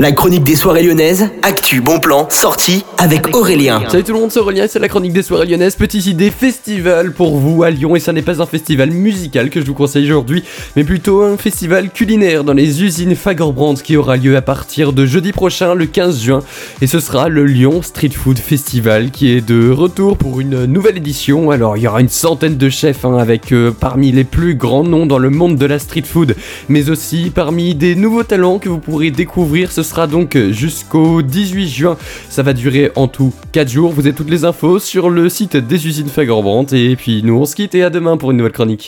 La chronique des soirées lyonnaises, actu, bon plan, sortie avec Aurélien. Salut tout le monde, c'est Aurélien, c'est la chronique des soirées lyonnaises. Petite idée festival pour vous à Lyon et ça n'est pas un festival musical que je vous conseille aujourd'hui, mais plutôt un festival culinaire dans les usines Fagerbrand qui aura lieu à partir de jeudi prochain, le 15 juin. Et ce sera le Lyon Street Food Festival qui est de retour pour une nouvelle édition. Alors il y aura une centaine de chefs hein, avec euh, parmi les plus grands noms dans le monde de la street food, mais aussi parmi des nouveaux talents que vous pourrez découvrir. Ce sera donc jusqu'au 18 juin. Ça va durer en tout 4 jours. Vous avez toutes les infos sur le site des usines Fagerbrand. Et puis nous on se quitte et à demain pour une nouvelle chronique.